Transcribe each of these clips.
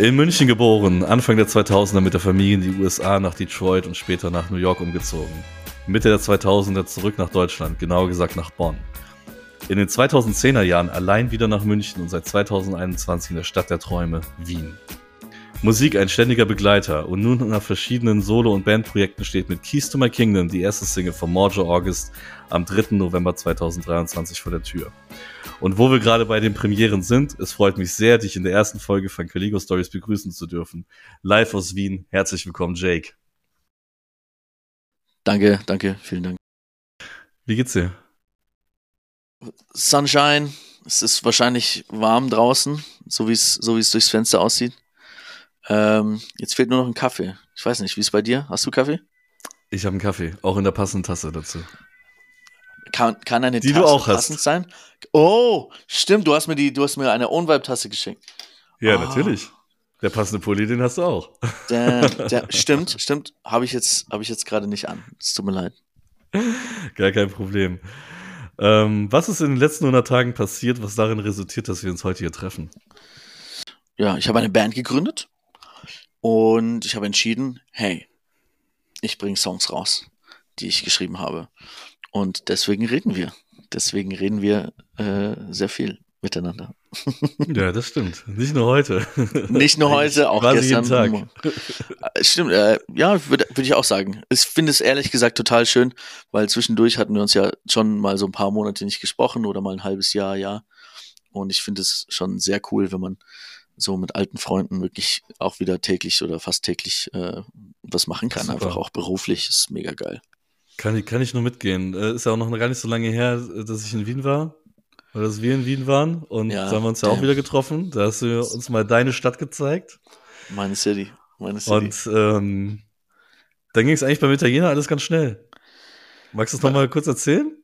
In München geboren, Anfang der 2000er mit der Familie in die USA nach Detroit und später nach New York umgezogen. Mitte der 2000er zurück nach Deutschland, genauer gesagt nach Bonn. In den 2010er Jahren allein wieder nach München und seit 2021 in der Stadt der Träume, Wien. Musik ein ständiger Begleiter und nun nach verschiedenen Solo- und Bandprojekten steht mit Keys to My Kingdom die erste Single von Morjo August am 3. November 2023 vor der Tür. Und wo wir gerade bei den Premieren sind, es freut mich sehr, dich in der ersten Folge von Caligo Stories begrüßen zu dürfen. Live aus Wien. Herzlich willkommen, Jake. Danke, danke, vielen Dank. Wie geht's dir? Sunshine. Es ist wahrscheinlich warm draußen, so wie es so wie es durchs Fenster aussieht. Ähm, jetzt fehlt nur noch ein Kaffee. Ich weiß nicht, wie ist es bei dir? Hast du Kaffee? Ich habe einen Kaffee, auch in der passenden Tasse dazu. Kann, kann eine Die Tasse du auch passend hast. sein? Oh, stimmt, du hast mir die, du hast mir eine Own-Vibe-Tasse geschenkt. Ja, Ah. natürlich. Der passende Pulli, den hast du auch. Der, der, stimmt, stimmt. Habe ich jetzt, ich jetzt gerade nicht an. Es tut mir leid. Gar kein Problem. Ähm, was ist in den letzten 100 Tagen passiert, was darin resultiert, dass wir uns heute hier treffen? Ja, ich habe eine Band gegründet und ich habe entschieden, hey, ich bringe Songs raus, die ich geschrieben habe. Und deswegen reden wir. Deswegen reden wir äh, sehr viel miteinander. Ja, das stimmt. Nicht nur heute. Nicht nur heute, auch Quasi gestern. jeden Äh, Stimmt, äh, ja, würde würd ich auch sagen. Ich finde es ehrlich gesagt total schön, weil zwischendurch hatten wir uns ja schon mal so ein paar Monate nicht gesprochen oder mal ein halbes Jahr, ja. Und ich finde es schon sehr cool, wenn man so mit alten Freunden wirklich auch wieder täglich oder fast täglich äh, was machen kann. Super. Einfach auch beruflich, ist mega geil. Kann ich, kann ich nur mitgehen. Äh, ist ja auch noch gar nicht so lange her, dass ich in Wien war. Oder dass wir in Wien waren. Und Ja, da haben wir uns ja auch wieder getroffen. Da hast du uns mal deine Stadt gezeigt. Meine City, meine City. Und ähm, dann ging es eigentlich beim Italiener alles ganz schnell. Magst du es nochmal kurz erzählen?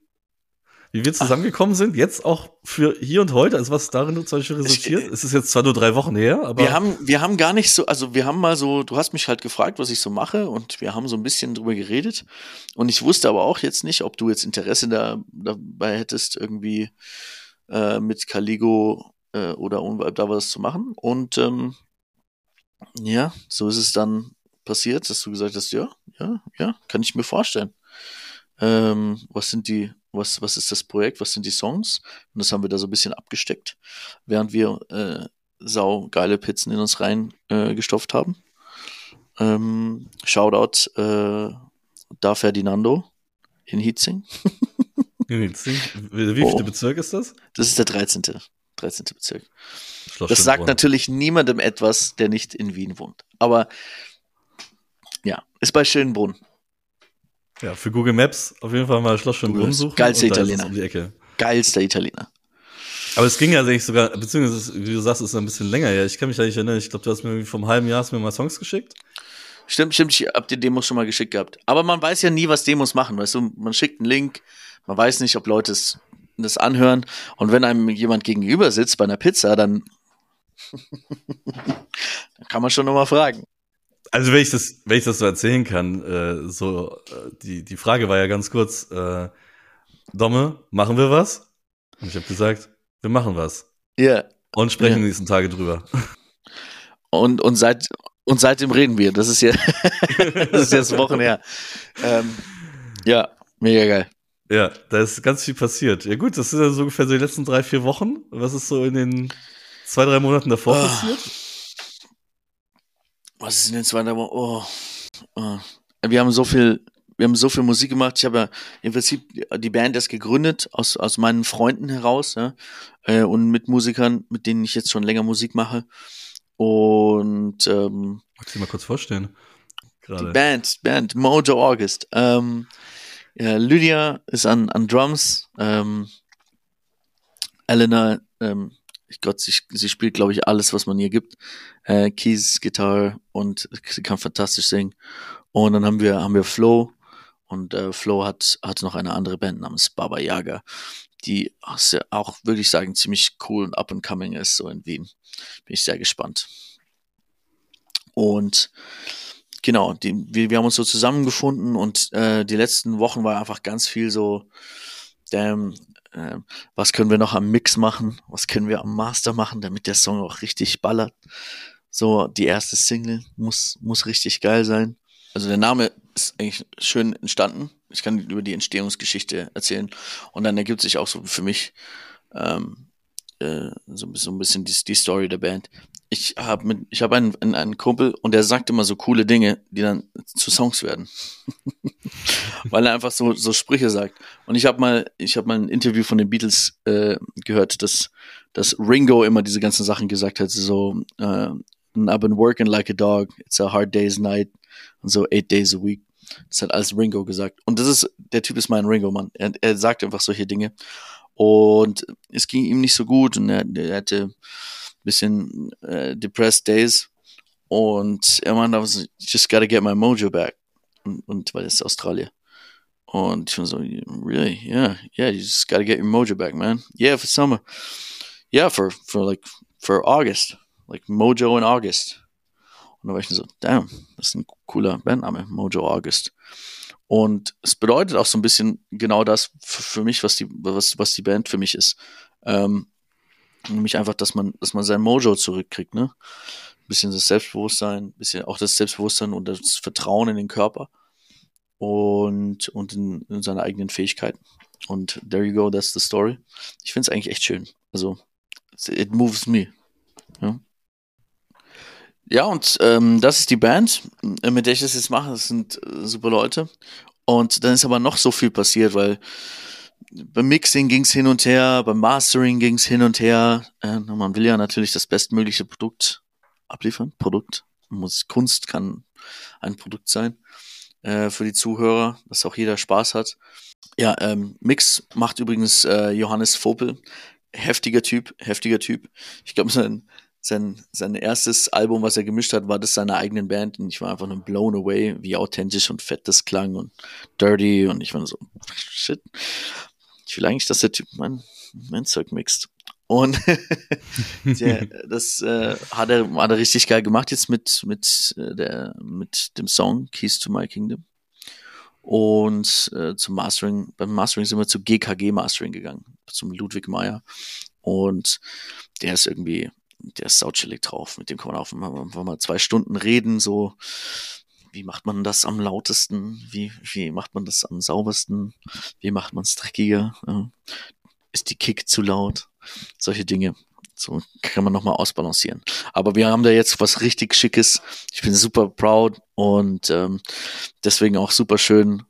Wie wir zusammengekommen sind, jetzt auch für hier und heute, also was darin zum Beispiel resultiert? Ich- es ist jetzt zwar nur drei Wochen her, aber wir haben, wir haben gar nicht so, also wir haben mal so, du hast mich halt gefragt, was ich so mache und wir haben so ein bisschen drüber geredet und ich wusste aber auch jetzt nicht, ob du jetzt Interesse da, dabei hättest, irgendwie äh, mit Caligo äh, oder Unvibe da was zu machen und ähm, ja, so ist es dann passiert, dass du gesagt hast, ja, ja, ja, kann ich mir vorstellen. Ähm, was sind die, was, was ist das Projekt, was sind die Songs? Und das haben wir da so ein bisschen abgesteckt, während wir äh, sau geile Pizzen in uns rein äh, gestopft haben. Ähm, Shoutout äh, da Ferdinando in Hietzing. wie, wie wie Oh. viele Bezirk ist das? Das ist der 13. 13. Bezirk. Schloss Das sagt natürlich niemandem etwas, der nicht in Wien wohnt. Aber ja, ist bei Schönbrunn. Ja, für Google Maps auf jeden Fall mal Schloss Schönbrunn Google, suchen. geilste und da ist es Italiener. Um die Ecke. Geilster Italiener. Aber es ging ja eigentlich sogar, beziehungsweise, wie du sagst, es ist ein bisschen länger her. Ich kann mich da nicht erinnern. Ich glaube, du hast mir irgendwie vom halben Jahr hast mir mal Songs geschickt. Stimmt, stimmt, ich hab die Demos schon mal geschickt gehabt. Aber man weiß ja nie, was Demos machen, weißt du? Man schickt einen Link, man weiß nicht, ob Leute es das anhören. Und wenn einem jemand gegenüber sitzt bei einer Pizza, dann, dann kann man schon nochmal fragen. Also wenn ich das, wenn ich das so erzählen kann, äh, so äh, die die Frage war ja ganz kurz, äh, Domme, machen wir was? Und ich habe gesagt, wir machen was Ja. und sprechen Ja. die nächsten Tage drüber. Und, und, seit, und seitdem reden wir. Das ist ja, das ist jetzt Wochen her. Ähm, ja, mega geil. Ja, da ist ganz viel passiert. Ja gut, das sind ja so ungefähr so die letzten drei vier Wochen. Was ist so in den zwei drei Monaten davor Ah. passiert? Was ist in den zwei, drei Wochen? Oh, oh. Wir haben so viel, wir haben so viel Musik gemacht. Ich habe ja im Prinzip die Band erst gegründet aus, aus meinen Freunden heraus, ja, äh, und mit Musikern, mit denen ich jetzt schon länger Musik mache. Und ähm, Magst du dir mal kurz vorstellen? die Gerade. Band, Band, Mojo August. Ähm, ja, Lydia ist an, an Drums. Ähm, Elena, ähm, ich Gott, sie, sie spielt, glaube ich, alles, was man ihr gibt. Äh, Keys, Gitarre und sie kann fantastisch singen. Und dann haben wir, haben wir Flo. Und äh, Flo hat, hat noch eine andere Band namens Baba Yaga, die auch, auch wirklich sagen, ziemlich cool und up and coming ist, so in Wien. Bin ich sehr gespannt. Und genau, die, wir, wir haben uns so zusammengefunden und äh, die letzten Wochen war einfach ganz viel so, damn, äh, was können wir noch am Mix machen, was können wir am Master machen, damit der Song auch richtig ballert. So, die erste Single muss, muss richtig geil sein. Also der Name ist eigentlich schön entstanden. Ich kann über die Entstehungsgeschichte erzählen. Und dann ergibt sich auch so für mich ähm, äh, so, so ein bisschen die, die Story der Band. Ich habe mit, ich habe einen, einen Kumpel und der sagt immer so coole Dinge, die dann zu Songs werden, weil er einfach so so Sprüche sagt. Und ich habe mal, ich habe mal ein Interview von den Beatles äh, gehört, dass dass Ringo immer diese ganzen Sachen gesagt hat, so äh, I've been working like a dog, it's a hard day's night und so eight days a week. Das hat alles Ringo gesagt. Und das ist, der Typ ist mein Ringo-Mann. Er, er sagt einfach solche Dinge. Und es ging ihm nicht so gut und er, er hatte ein bisschen äh, depressed days. Und er meinte, I just gotta get my mojo back. Und, und weil es ist Australien. Und ich war so, really? Yeah, yeah, you just gotta get your mojo back, man. Yeah, for summer. Yeah, for, for like, for August. Like Mojo in August. Und da war ich so, damn, das ist ein cooler Bandname, Mojo August. Und es bedeutet auch so ein bisschen genau das für, mich, was die, was, was die Band für mich ist. Ähm, nämlich einfach, dass man, dass man sein Mojo zurückkriegt, ne? Ein bisschen das Selbstbewusstsein, ein bisschen auch das Selbstbewusstsein und das Vertrauen in den Körper und, und in, in seine eigenen Fähigkeiten. Und there you go, that's the story. Ich finde es eigentlich echt schön. Also, it moves me. Ja. Ja, und ähm, das ist die Band, äh, mit der ich das jetzt mache. Das sind äh, super Leute. Und dann ist aber noch so viel passiert, weil beim Mixing ging's hin und her, beim Mastering ging's hin und her. Äh, man will ja natürlich das bestmögliche Produkt abliefern. Produkt. Muss, Kunst kann ein Produkt sein äh, für die Zuhörer, dass auch jeder Spaß hat. Ja, ähm, Mix macht übrigens äh, Johannes Vopel. Heftiger Typ, heftiger Typ. Ich glaube, sein, sein, sein erstes Album, was er gemischt hat, war das seiner eigenen Band und ich war einfach nur blown away, wie authentisch und fett das klang und dirty und ich war so, shit, ich will eigentlich, dass der Typ mein, mein Zeug mixt. Und der, das äh, hat, er, hat er richtig geil gemacht jetzt mit, mit, äh, der, mit dem Song Keys to My Kingdom. Und äh, zum Mastering, beim Mastering sind wir zu GKG Mastering gegangen, zum Ludwig Meyer. Und der ist irgendwie der ist sautschillig drauf. Mit dem kann man auch mal, mal zwei Stunden reden, so wie macht man das am lautesten, wie, wie macht man das am saubersten, wie macht man es dreckiger, ist die Kick zu laut, solche Dinge. So kann man nochmal ausbalancieren. Aber wir haben da jetzt was richtig Schickes. Ich bin super proud und ähm, deswegen auch super schön,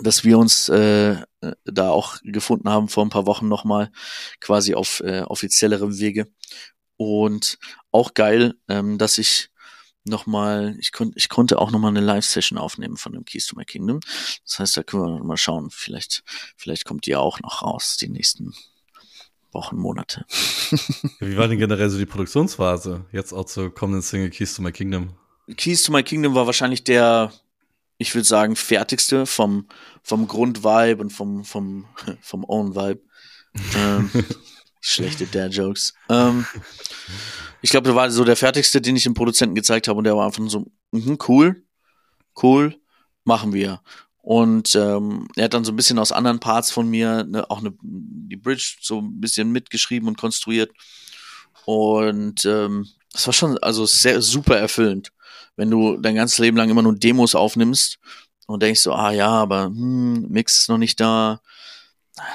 dass wir uns äh, da auch gefunden haben vor ein paar Wochen nochmal, quasi auf äh, offiziellerem Wege. Und auch geil, ähm, dass ich nochmal, ich konnte, ich konnte auch nochmal eine Live-Session aufnehmen von dem Keys to My Kingdom. Das heißt, da können wir mal schauen. Vielleicht, vielleicht kommt die ja auch noch raus, die nächsten Wochen, Monate. Wie war denn generell so die Produktionsphase? Jetzt auch zur kommenden Single Keys to My Kingdom? Keys to My Kingdom war wahrscheinlich der, ich würde sagen, fertigste vom, vom Grundvibe und vom, vom, vom Own-Vibe. ähm, Schlechte Dad-Jokes. Ähm, ich glaube, der war so der fertigste, den ich dem Produzenten gezeigt habe und der war einfach so, mh, cool, cool, machen wir. Und ähm, er hat dann so ein bisschen aus anderen Parts von mir ne, auch eine, die Bridge so ein bisschen mitgeschrieben und konstruiert. Und ähm, das war schon also sehr super erfüllend, wenn du dein ganzes Leben lang immer nur Demos aufnimmst und denkst so, ah ja, aber hm, Mix ist noch nicht da,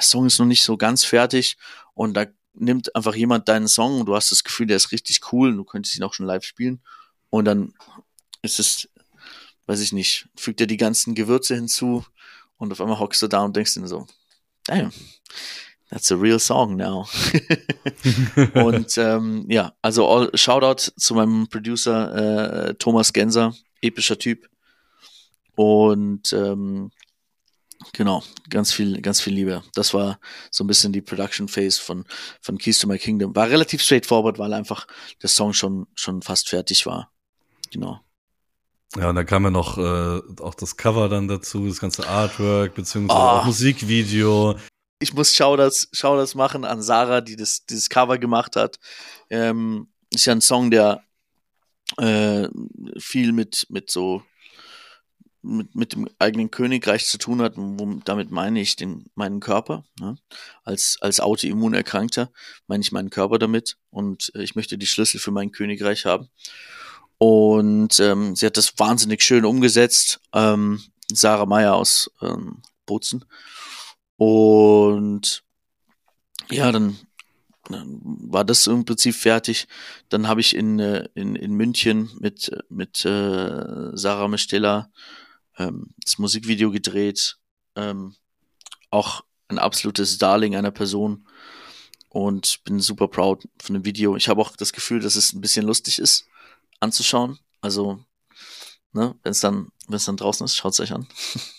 Song ist noch nicht so ganz fertig und da nimmt einfach jemand deinen Song und du hast das Gefühl, der ist richtig cool und du könntest ihn auch schon live spielen. Und dann ist es, weiß ich nicht, fügt er die ganzen Gewürze hinzu und auf einmal hockst du da und denkst dir so, damn, that's a real song now. und ähm, ja, also all, Shoutout zu meinem Producer äh, Thomas Genser, epischer Typ. Und ähm, Genau, ganz viel, ganz viel Liebe. Das war so ein bisschen die Production Phase von, von Keys to My Kingdom. War relativ straightforward, weil einfach der Song schon, schon fast fertig war. Genau. Ja, und dann kam ja noch äh, auch das Cover dann dazu, das ganze Artwork, beziehungsweise oh. auch Musikvideo. Ich muss schau das, schau das machen an Sarah, die das, dieses Cover gemacht hat. Ähm, ist ja ein Song, der äh, viel mit, mit so mit, mit dem eigenen Königreich zu tun hat. Wo, damit meine ich den, meinen Körper. Ne? Als, als Autoimmunerkrankter meine ich meinen Körper damit und äh, ich möchte die Schlüssel für mein Königreich haben. Und ähm, sie hat das wahnsinnig schön umgesetzt. Ähm, Sarah Meyer aus ähm, Bozen. Und ja, dann, dann war das im Prinzip fertig. Dann habe ich in, äh, in, in München mit, mit äh, Sarah Mestella ähm, das Musikvideo gedreht. Ähm, auch ein absolutes Darling einer Person und bin super proud von dem Video. Ich habe auch das Gefühl, dass es ein bisschen lustig ist anzuschauen. Also, ne, wenn es dann, dann draußen ist, schaut es euch an.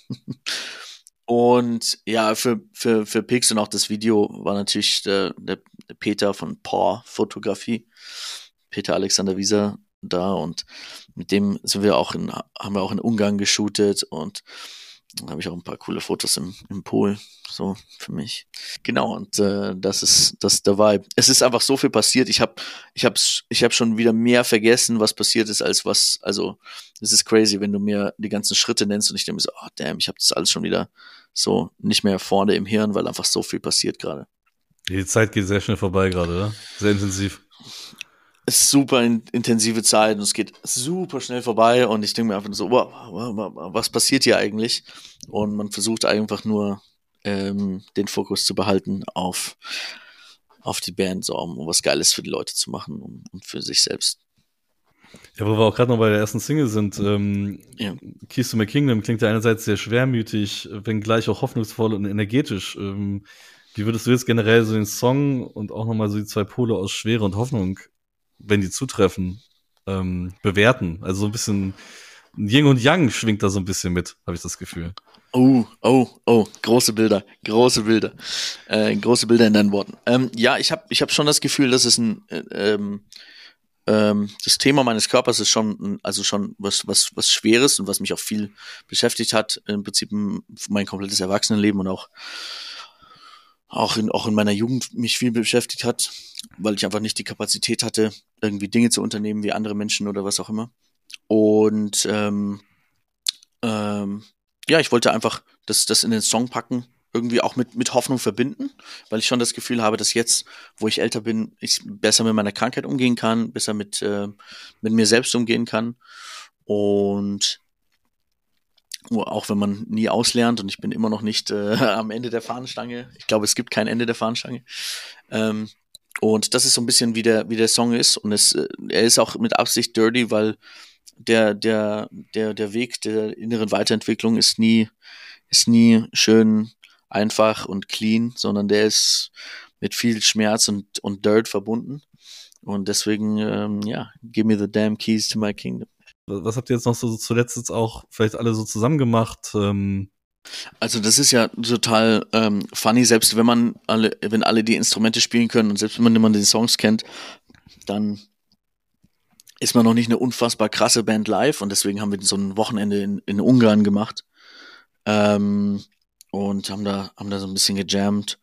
und ja, für, für, für Pix und auch das Video war natürlich der, der Peter von Paw Fotografie, Peter Alexander Wieser da und mit dem sind wir auch in, haben wir auch in Ungarn geshootet und da habe ich auch ein paar coole Fotos im, im Pool, so für mich. Genau, und äh, das ist das ist der Vibe. Es ist einfach so viel passiert. Ich habe ich hab's, ich hab schon wieder mehr vergessen, was passiert ist, als was, also es ist crazy, wenn du mir die ganzen Schritte nennst und ich denke mir so, oh damn, ich habe das alles schon wieder so nicht mehr vorne im Hirn, weil einfach so viel passiert gerade. Die Zeit geht sehr schnell vorbei gerade, oder? Sehr intensiv ist super in, intensive Zeit und es geht super schnell vorbei und ich denke mir einfach so, wow, was passiert hier eigentlich? Und man versucht einfach nur ähm, den Fokus zu behalten auf, auf die Band, so, um was Geiles für die Leute zu machen und, und für sich selbst. Ja, wo wir auch gerade noch bei der ersten Single sind, ähm, ja. Keys to My Kingdom klingt ja einerseits sehr schwermütig, wenngleich auch hoffnungsvoll und energetisch. Ähm, wie würdest du jetzt generell so den Song und auch nochmal so die zwei Pole aus Schwere und Hoffnung wenn die zutreffen, ähm, bewerten. Also so ein bisschen Yin und Yang schwingt da so ein bisschen mit, habe ich das Gefühl. Oh, oh, oh, große Bilder, große Bilder, äh, große Bilder in deinen Worten. Ähm, ja, ich habe ich hab schon das Gefühl, dass es ein, äh, ähm, ähm, das Thema meines Körpers ist schon, also schon was, was, was Schweres und was mich auch viel beschäftigt hat, im Prinzip mein komplettes Erwachsenenleben und auch auch in, auch in meiner Jugend mich viel beschäftigt hat, weil ich einfach nicht die Kapazität hatte, irgendwie Dinge zu unternehmen wie andere Menschen oder was auch immer. Und ähm, ähm, ja, ich wollte einfach das, das in den Song packen, irgendwie auch mit, mit Hoffnung verbinden, weil ich schon das Gefühl habe, dass jetzt, wo ich älter bin, ich besser mit meiner Krankheit umgehen kann, besser mit, äh, mit mir selbst umgehen kann. Und auch wenn man nie auslernt und ich bin immer noch nicht äh, am Ende der Fahnenstange. Ich glaube, es gibt kein Ende der Fahnenstange. Ähm, und das ist so ein bisschen wie der, wie der Song ist. Und es, äh, er ist auch mit Absicht dirty, weil der, der, der, der Weg der inneren Weiterentwicklung ist nie, ist nie schön, einfach und clean, sondern der ist mit viel Schmerz und, und Dirt verbunden. Und deswegen, ähm, ja, give me the damn keys to my kingdom. Was habt ihr jetzt noch so zuletzt jetzt auch vielleicht alle so zusammen gemacht? Ähm also das ist ja total ähm, funny, selbst wenn man alle, wenn alle die Instrumente spielen können und selbst wenn man immer die Songs kennt, dann ist man noch nicht eine unfassbar krasse Band live. Und deswegen haben wir so ein Wochenende in, in Ungarn gemacht. Ähm, und haben da haben da so ein bisschen gejammt.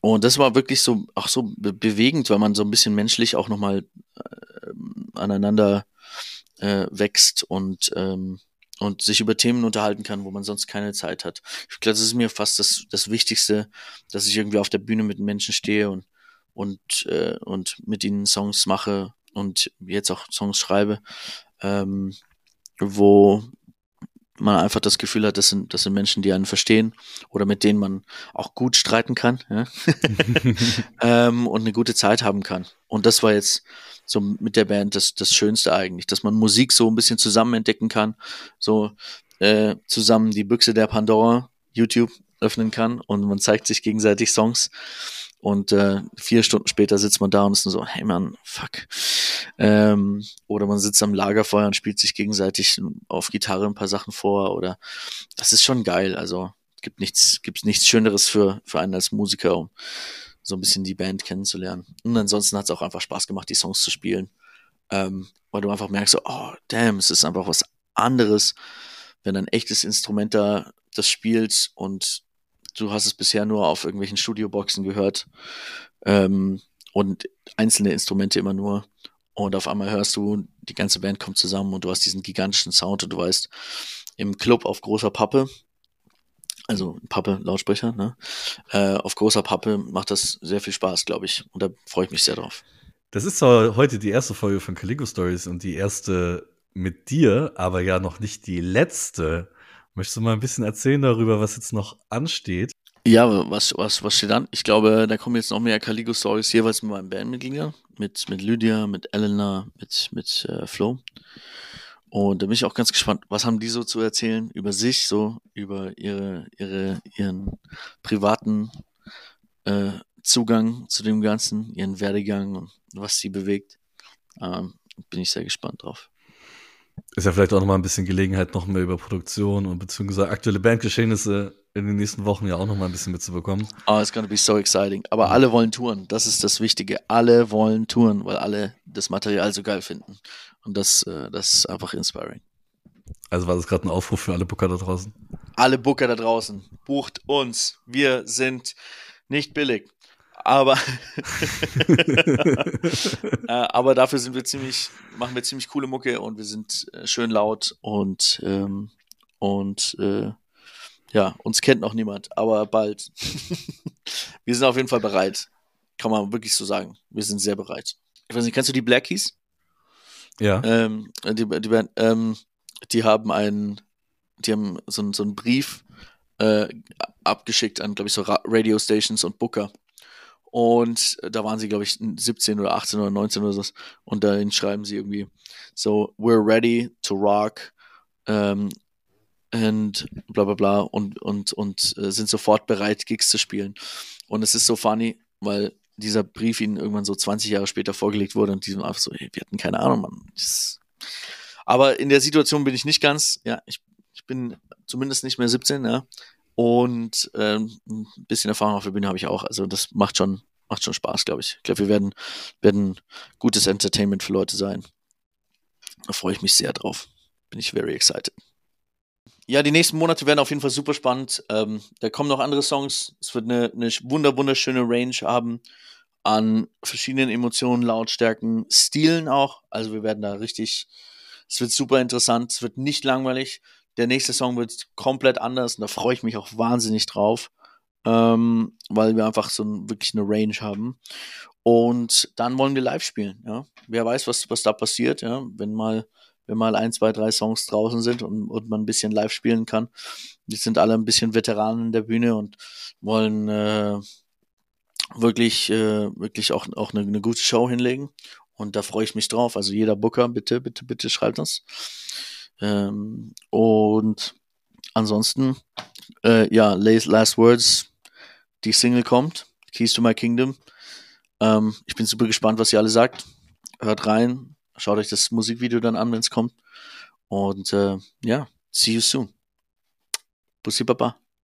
Und das war wirklich so auch so be bewegend, weil man so ein bisschen menschlich auch nochmal äh, aneinander äh, wächst und, ähm, und sich über Themen unterhalten kann, wo man sonst keine Zeit hat. Ich glaube, das ist mir fast das, das Wichtigste, dass ich irgendwie auf der Bühne mit Menschen stehe und, und, äh, und mit ihnen Songs mache und jetzt auch Songs schreibe, ähm, wo man einfach das Gefühl hat, das sind, das sind Menschen, die einen verstehen oder mit denen man auch gut streiten kann ja? ähm, und eine gute Zeit haben kann. Und das war jetzt so mit der Band das, das Schönste eigentlich, dass man Musik so ein bisschen zusammen entdecken kann, so äh, zusammen die Büchse der Pandora, YouTube öffnen kann und man zeigt sich gegenseitig Songs und äh, vier Stunden später sitzt man da und ist so, hey man, fuck. Ähm, oder man sitzt am Lagerfeuer und spielt sich gegenseitig auf Gitarre ein paar Sachen vor oder das ist schon geil. Also gibt nichts, gibt nichts Schöneres für, für einen als Musiker, um so ein bisschen die Band kennenzulernen. Und ansonsten hat es auch einfach Spaß gemacht, die Songs zu spielen. Ähm, weil du einfach merkst, so, oh, damn, es ist einfach was anderes, wenn ein echtes Instrument da das spielt und du hast es bisher nur auf irgendwelchen Studioboxen gehört ähm, und einzelne Instrumente immer nur. Und auf einmal hörst du, die ganze Band kommt zusammen und du hast diesen gigantischen Sound und du weißt, im Club auf großer Pappe. Also Pappe, Lautsprecher, ne? Äh, auf großer Pappe macht das sehr viel Spaß, glaube ich. Und da freue ich mich sehr drauf. Das ist zwar heute die erste Folge von Caligo Stories und die erste mit dir, aber ja noch nicht die letzte. Möchtest du mal ein bisschen erzählen darüber, was jetzt noch ansteht? Ja, was, was, was steht an? Ich glaube, da kommen jetzt noch mehr Caligo-Stories jeweils mit meinen Bandmitgliedern. Mit, mit Lydia, mit Elena, mit, mit äh, Flo. Und da bin ich auch ganz gespannt, was haben die so zu erzählen über sich, so über ihre, ihre, ihren privaten äh, Zugang zu dem Ganzen, ihren Werdegang und was sie bewegt. Ähm, bin ich sehr gespannt drauf. Ist ja vielleicht auch nochmal ein bisschen Gelegenheit, noch mehr über Produktion und beziehungsweise aktuelle Bandgeschehnisse in den nächsten Wochen ja auch nochmal ein bisschen mitzubekommen. Oh, it's gonna be so exciting. Aber alle wollen touren. Das ist das Wichtige. Alle wollen touren, weil alle das Material so geil finden. Und das, äh, das ist einfach inspiring. Also war das gerade ein Aufruf für alle Booker da draußen? Alle Booker da draußen, bucht uns. Wir sind nicht billig. Aber, äh, aber dafür sind wir ziemlich, machen wir ziemlich coole Mucke und wir sind äh, schön laut und, ähm, und äh, ja, uns kennt noch niemand, aber bald. wir sind auf jeden Fall bereit. Kann man wirklich so sagen. Wir sind sehr bereit. Ich weiß nicht, kennst du die Blackies? Ja. Ähm, die, die, Band, ähm, die haben einen, die haben so, so einen Brief äh, abgeschickt an, glaube ich, so Radio Stations und Booker. Und da waren sie, glaube ich, 17 oder 18 oder 19 oder so. Und dahin schreiben sie irgendwie so, we're ready to rock. Um, und bla bla bla und, und, und äh, sind sofort bereit, Gigs zu spielen. Und es ist so funny, weil dieser Brief ihnen irgendwann so 20 Jahre später vorgelegt wurde und die sind einfach so, hey, wir hatten keine Ahnung, Mann. Das aber in der Situation bin ich nicht ganz, ja, ich, ich bin zumindest nicht mehr 17, ja. Und ähm, ein bisschen Erfahrung auf der Bühne habe ich auch. Also das macht schon, macht schon Spaß, glaube ich. Ich glaube, wir werden, werden gutes Entertainment für Leute sein. Da freue ich mich sehr drauf. Bin ich very excited. Ja, die nächsten Monate werden auf jeden Fall super spannend. Ähm, da kommen noch andere Songs. Es wird eine, eine wunder wunderschöne Range haben an verschiedenen Emotionen, Lautstärken, Stilen auch. Also wir werden da richtig, es wird super interessant, es wird nicht langweilig. Der nächste Song wird komplett anders und da freue ich mich auch wahnsinnig drauf, ähm, weil wir einfach so ein, wirklich eine Range haben. Und dann wollen wir live spielen. Ja, wer weiß, was was da passiert. Ja, wenn mal wenn mal ein, zwei, drei Songs draußen sind und, und man ein bisschen live spielen kann. Die sind alle ein bisschen Veteranen in der Bühne und wollen äh, wirklich, äh, wirklich auch, auch eine, eine gute Show hinlegen. Und da freue ich mich drauf. Also jeder Booker, bitte, bitte, bitte schreibt uns. Ähm, und ansonsten, äh, ja, Last Words, die Single kommt, Keys to My Kingdom. Ähm, ich bin super gespannt, was ihr alle sagt. Hört rein, Schaut euch das Musikvideo dann an, wenn es kommt. Und äh, ja, see you soon. Bussi Baba.